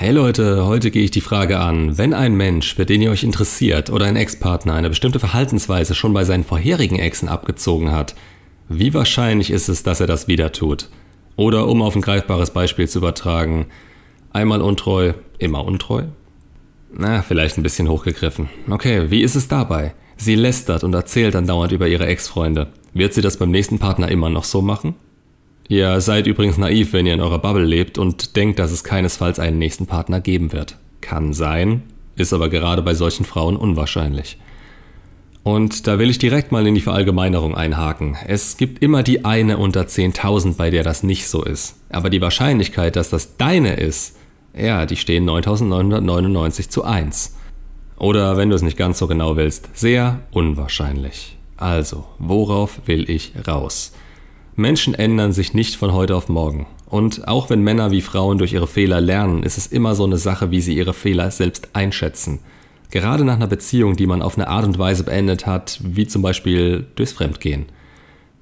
Hey Leute, heute gehe ich die Frage an, wenn ein Mensch, für den ihr euch interessiert oder ein Ex-Partner eine bestimmte Verhaltensweise schon bei seinen vorherigen Exen abgezogen hat, wie wahrscheinlich ist es, dass er das wieder tut? Oder um auf ein greifbares Beispiel zu übertragen, einmal untreu, immer untreu? Na, vielleicht ein bisschen hochgegriffen. Okay, wie ist es dabei? Sie lästert und erzählt dann dauernd über ihre Ex-Freunde. Wird sie das beim nächsten Partner immer noch so machen? Ihr seid übrigens naiv, wenn ihr in eurer Bubble lebt und denkt, dass es keinesfalls einen nächsten Partner geben wird. Kann sein, ist aber gerade bei solchen Frauen unwahrscheinlich. Und da will ich direkt mal in die Verallgemeinerung einhaken. Es gibt immer die eine unter 10.000, bei der das nicht so ist. Aber die Wahrscheinlichkeit, dass das deine ist, ja, die stehen 9999 zu 1. Oder wenn du es nicht ganz so genau willst, sehr unwahrscheinlich. Also, worauf will ich raus? Menschen ändern sich nicht von heute auf morgen. Und auch wenn Männer wie Frauen durch ihre Fehler lernen, ist es immer so eine Sache, wie sie ihre Fehler selbst einschätzen. Gerade nach einer Beziehung, die man auf eine Art und Weise beendet hat, wie zum Beispiel durchs Fremdgehen.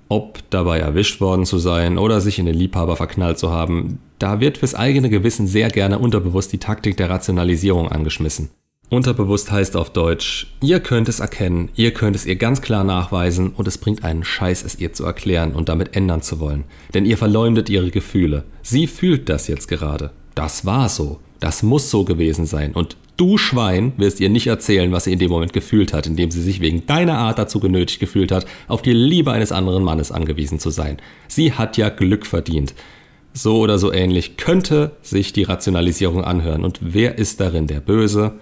Ob dabei erwischt worden zu sein oder sich in den Liebhaber verknallt zu haben, da wird fürs eigene Gewissen sehr gerne unterbewusst die Taktik der Rationalisierung angeschmissen. Unterbewusst heißt auf Deutsch, ihr könnt es erkennen, ihr könnt es ihr ganz klar nachweisen und es bringt einen Scheiß, es ihr zu erklären und damit ändern zu wollen. Denn ihr verleumdet ihre Gefühle. Sie fühlt das jetzt gerade. Das war so. Das muss so gewesen sein. Und du Schwein wirst ihr nicht erzählen, was sie in dem Moment gefühlt hat, indem sie sich wegen deiner Art dazu genötigt gefühlt hat, auf die Liebe eines anderen Mannes angewiesen zu sein. Sie hat ja Glück verdient. So oder so ähnlich könnte sich die Rationalisierung anhören. Und wer ist darin der Böse?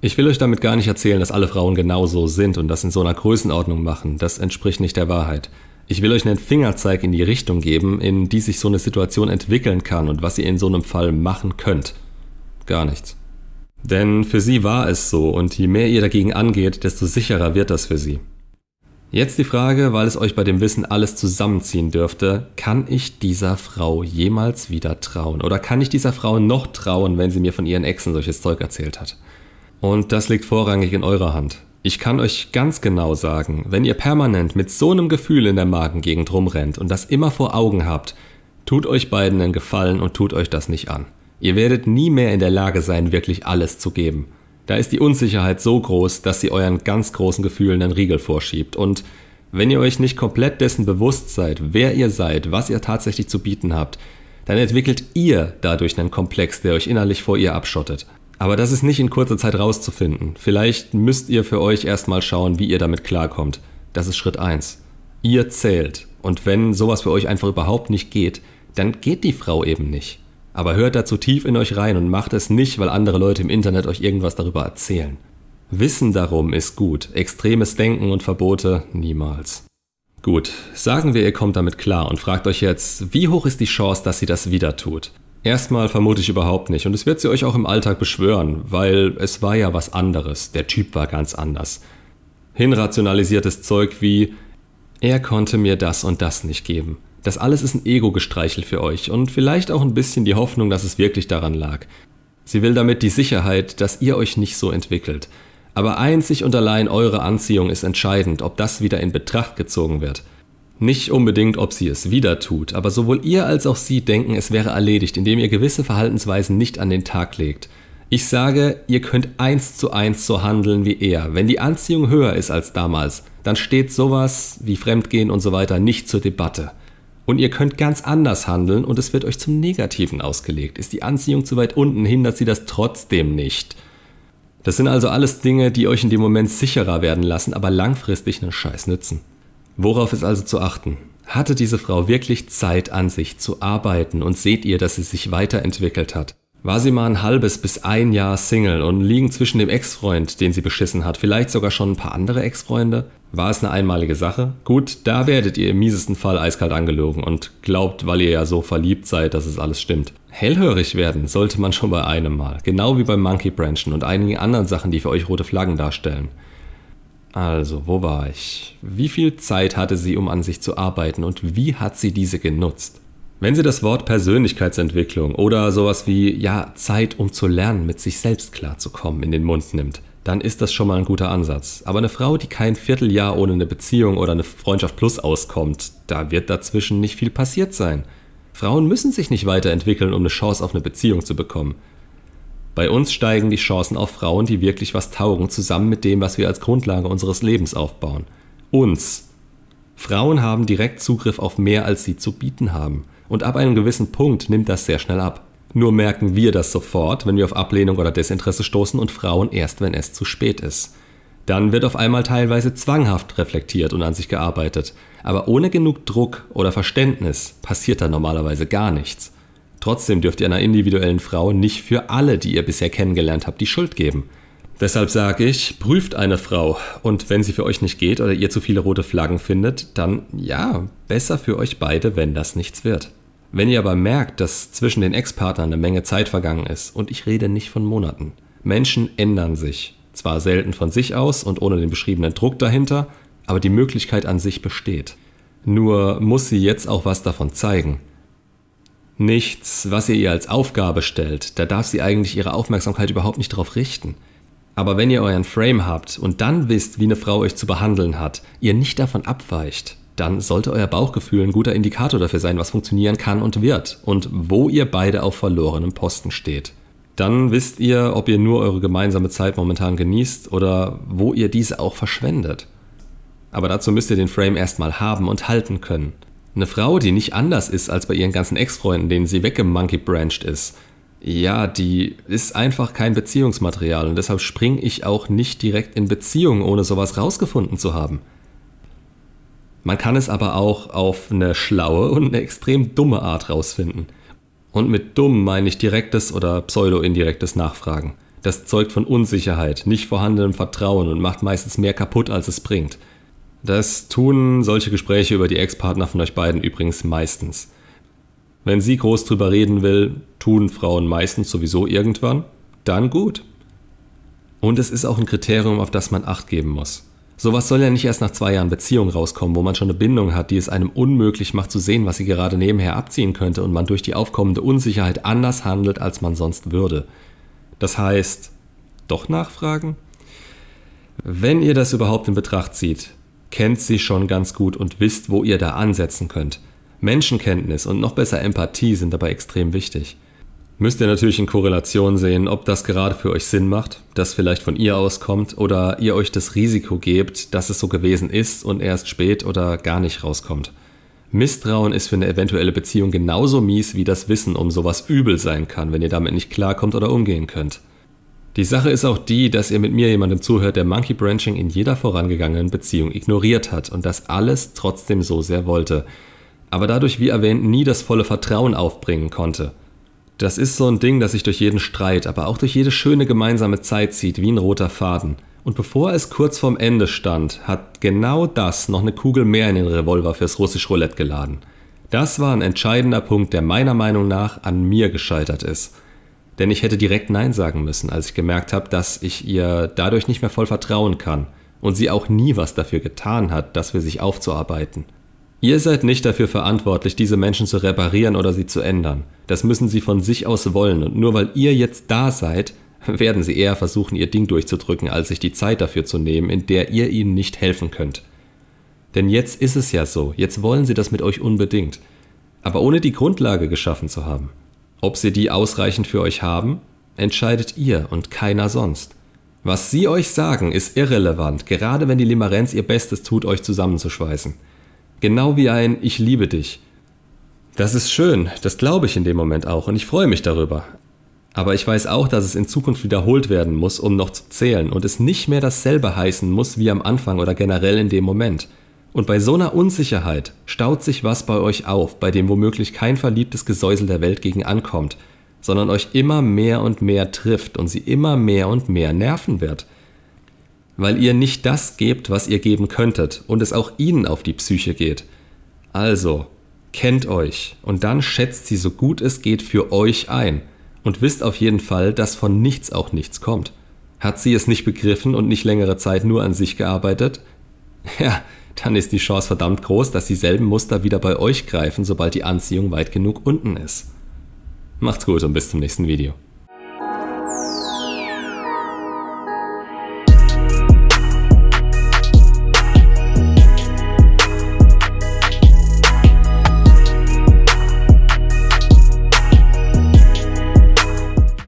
Ich will euch damit gar nicht erzählen, dass alle Frauen genauso sind und das in so einer Größenordnung machen. Das entspricht nicht der Wahrheit. Ich will euch einen Fingerzeig in die Richtung geben, in die sich so eine Situation entwickeln kann und was ihr in so einem Fall machen könnt. Gar nichts. Denn für sie war es so und je mehr ihr dagegen angeht, desto sicherer wird das für sie. Jetzt die Frage, weil es euch bei dem Wissen alles zusammenziehen dürfte, kann ich dieser Frau jemals wieder trauen? Oder kann ich dieser Frau noch trauen, wenn sie mir von ihren Exen solches Zeug erzählt hat? Und das liegt vorrangig in eurer Hand. Ich kann euch ganz genau sagen, wenn ihr permanent mit so einem Gefühl in der Magengegend rumrennt und das immer vor Augen habt, tut euch beiden einen Gefallen und tut euch das nicht an. Ihr werdet nie mehr in der Lage sein, wirklich alles zu geben. Da ist die Unsicherheit so groß, dass sie euren ganz großen Gefühlen einen Riegel vorschiebt. Und wenn ihr euch nicht komplett dessen bewusst seid, wer ihr seid, was ihr tatsächlich zu bieten habt, dann entwickelt ihr dadurch einen Komplex, der euch innerlich vor ihr abschottet. Aber das ist nicht in kurzer Zeit rauszufinden. Vielleicht müsst ihr für euch erstmal schauen, wie ihr damit klarkommt. Das ist Schritt 1. Ihr zählt. Und wenn sowas für euch einfach überhaupt nicht geht, dann geht die Frau eben nicht. Aber hört dazu tief in euch rein und macht es nicht, weil andere Leute im Internet euch irgendwas darüber erzählen. Wissen darum ist gut, extremes Denken und Verbote niemals. Gut, sagen wir, ihr kommt damit klar und fragt euch jetzt, wie hoch ist die Chance, dass sie das wieder tut? Erstmal vermute ich überhaupt nicht. Und es wird sie euch auch im Alltag beschwören, weil es war ja was anderes. Der Typ war ganz anders. Hinrationalisiertes Zeug wie, er konnte mir das und das nicht geben. Das alles ist ein Ego-Gestreichel für euch und vielleicht auch ein bisschen die Hoffnung, dass es wirklich daran lag. Sie will damit die Sicherheit, dass ihr euch nicht so entwickelt. Aber einzig und allein eure Anziehung ist entscheidend, ob das wieder in Betracht gezogen wird. Nicht unbedingt, ob sie es wieder tut, aber sowohl ihr als auch sie denken, es wäre erledigt, indem ihr gewisse Verhaltensweisen nicht an den Tag legt. Ich sage, ihr könnt eins zu eins so handeln wie er. Wenn die Anziehung höher ist als damals, dann steht sowas wie Fremdgehen und so weiter nicht zur Debatte. Und ihr könnt ganz anders handeln und es wird euch zum Negativen ausgelegt. Ist die Anziehung zu weit unten, hindert sie das trotzdem nicht. Das sind also alles Dinge, die euch in dem Moment sicherer werden lassen, aber langfristig einen Scheiß nützen. Worauf ist also zu achten? Hatte diese Frau wirklich Zeit an sich zu arbeiten und seht ihr, dass sie sich weiterentwickelt hat? War sie mal ein halbes bis ein Jahr Single und liegen zwischen dem Ex-Freund, den sie beschissen hat, vielleicht sogar schon ein paar andere Ex-Freunde? War es eine einmalige Sache? Gut, da werdet ihr im miesesten Fall eiskalt angelogen und glaubt, weil ihr ja so verliebt seid, dass es alles stimmt. Hellhörig werden sollte man schon bei einem Mal, genau wie beim Monkey Branchen und einigen anderen Sachen, die für euch rote Flaggen darstellen. Also, wo war ich? Wie viel Zeit hatte sie, um an sich zu arbeiten und wie hat sie diese genutzt? Wenn sie das Wort Persönlichkeitsentwicklung oder sowas wie, ja, Zeit, um zu lernen, mit sich selbst klarzukommen, in den Mund nimmt, dann ist das schon mal ein guter Ansatz. Aber eine Frau, die kein Vierteljahr ohne eine Beziehung oder eine Freundschaft plus auskommt, da wird dazwischen nicht viel passiert sein. Frauen müssen sich nicht weiterentwickeln, um eine Chance auf eine Beziehung zu bekommen. Bei uns steigen die Chancen auf Frauen, die wirklich was taugen, zusammen mit dem, was wir als Grundlage unseres Lebens aufbauen. Uns. Frauen haben direkt Zugriff auf mehr, als sie zu bieten haben. Und ab einem gewissen Punkt nimmt das sehr schnell ab. Nur merken wir das sofort, wenn wir auf Ablehnung oder Desinteresse stoßen und Frauen erst, wenn es zu spät ist. Dann wird auf einmal teilweise zwanghaft reflektiert und an sich gearbeitet. Aber ohne genug Druck oder Verständnis passiert da normalerweise gar nichts. Trotzdem dürft ihr einer individuellen Frau nicht für alle, die ihr bisher kennengelernt habt, die Schuld geben. Deshalb sage ich, prüft eine Frau und wenn sie für euch nicht geht oder ihr zu viele rote Flaggen findet, dann ja, besser für euch beide, wenn das nichts wird. Wenn ihr aber merkt, dass zwischen den Ex-Partnern eine Menge Zeit vergangen ist, und ich rede nicht von Monaten, Menschen ändern sich, zwar selten von sich aus und ohne den beschriebenen Druck dahinter, aber die Möglichkeit an sich besteht. Nur muss sie jetzt auch was davon zeigen. Nichts, was ihr ihr als Aufgabe stellt, da darf sie eigentlich ihre Aufmerksamkeit überhaupt nicht darauf richten. Aber wenn ihr euren Frame habt und dann wisst, wie eine Frau euch zu behandeln hat, ihr nicht davon abweicht, dann sollte euer Bauchgefühl ein guter Indikator dafür sein, was funktionieren kann und wird und wo ihr beide auf verlorenem Posten steht. Dann wisst ihr, ob ihr nur eure gemeinsame Zeit momentan genießt oder wo ihr diese auch verschwendet. Aber dazu müsst ihr den Frame erstmal haben und halten können. Eine Frau, die nicht anders ist als bei ihren ganzen Ex-Freunden, denen sie weggemonkey-branched ist, ja, die ist einfach kein Beziehungsmaterial und deshalb springe ich auch nicht direkt in Beziehung, ohne sowas rausgefunden zu haben. Man kann es aber auch auf eine schlaue und eine extrem dumme Art rausfinden. Und mit dumm meine ich direktes oder pseudo-indirektes Nachfragen. Das zeugt von Unsicherheit, nicht vorhandenem Vertrauen und macht meistens mehr kaputt, als es bringt. Das tun solche Gespräche über die Ex-Partner von euch beiden übrigens meistens. Wenn sie groß drüber reden will, tun Frauen meistens sowieso irgendwann, dann gut. Und es ist auch ein Kriterium, auf das man Acht geben muss. Sowas soll ja nicht erst nach zwei Jahren Beziehung rauskommen, wo man schon eine Bindung hat, die es einem unmöglich macht zu sehen, was sie gerade nebenher abziehen könnte und man durch die aufkommende Unsicherheit anders handelt, als man sonst würde. Das heißt, doch nachfragen? Wenn ihr das überhaupt in Betracht zieht, kennt sie schon ganz gut und wisst, wo ihr da ansetzen könnt. Menschenkenntnis und noch besser Empathie sind dabei extrem wichtig müsst ihr natürlich in Korrelation sehen, ob das gerade für euch Sinn macht, das vielleicht von ihr auskommt oder ihr euch das Risiko gebt, dass es so gewesen ist und erst spät oder gar nicht rauskommt. Misstrauen ist für eine eventuelle Beziehung genauso mies wie das Wissen um sowas übel sein kann, wenn ihr damit nicht klarkommt oder umgehen könnt. Die Sache ist auch die, dass ihr mit mir jemandem zuhört, der Monkey Branching in jeder vorangegangenen Beziehung ignoriert hat und das alles trotzdem so sehr wollte, aber dadurch, wie erwähnt, nie das volle Vertrauen aufbringen konnte. Das ist so ein Ding, das sich durch jeden Streit, aber auch durch jede schöne gemeinsame Zeit zieht, wie ein roter Faden. Und bevor es kurz vorm Ende stand, hat genau das noch eine Kugel mehr in den Revolver fürs russisch Roulette geladen. Das war ein entscheidender Punkt, der meiner Meinung nach an mir gescheitert ist. Denn ich hätte direkt Nein sagen müssen, als ich gemerkt habe, dass ich ihr dadurch nicht mehr voll vertrauen kann und sie auch nie was dafür getan hat, das für sich aufzuarbeiten. Ihr seid nicht dafür verantwortlich, diese Menschen zu reparieren oder sie zu ändern. Das müssen sie von sich aus wollen und nur weil ihr jetzt da seid, werden sie eher versuchen, ihr Ding durchzudrücken, als sich die Zeit dafür zu nehmen, in der ihr ihnen nicht helfen könnt. Denn jetzt ist es ja so, jetzt wollen sie das mit euch unbedingt, aber ohne die Grundlage geschaffen zu haben. Ob sie die ausreichend für euch haben, entscheidet ihr und keiner sonst. Was sie euch sagen, ist irrelevant, gerade wenn die Limerenz ihr Bestes tut, euch zusammenzuschweißen. Genau wie ein Ich liebe dich. Das ist schön, das glaube ich in dem Moment auch und ich freue mich darüber. Aber ich weiß auch, dass es in Zukunft wiederholt werden muss, um noch zu zählen und es nicht mehr dasselbe heißen muss wie am Anfang oder generell in dem Moment. Und bei so einer Unsicherheit staut sich was bei euch auf, bei dem womöglich kein verliebtes Gesäusel der Welt gegen ankommt, sondern euch immer mehr und mehr trifft und sie immer mehr und mehr nerven wird weil ihr nicht das gebt, was ihr geben könntet und es auch ihnen auf die Psyche geht. Also, kennt euch und dann schätzt sie so gut es geht für euch ein und wisst auf jeden Fall, dass von nichts auch nichts kommt. Hat sie es nicht begriffen und nicht längere Zeit nur an sich gearbeitet? Ja, dann ist die Chance verdammt groß, dass dieselben Muster wieder bei euch greifen, sobald die Anziehung weit genug unten ist. Macht's gut und bis zum nächsten Video.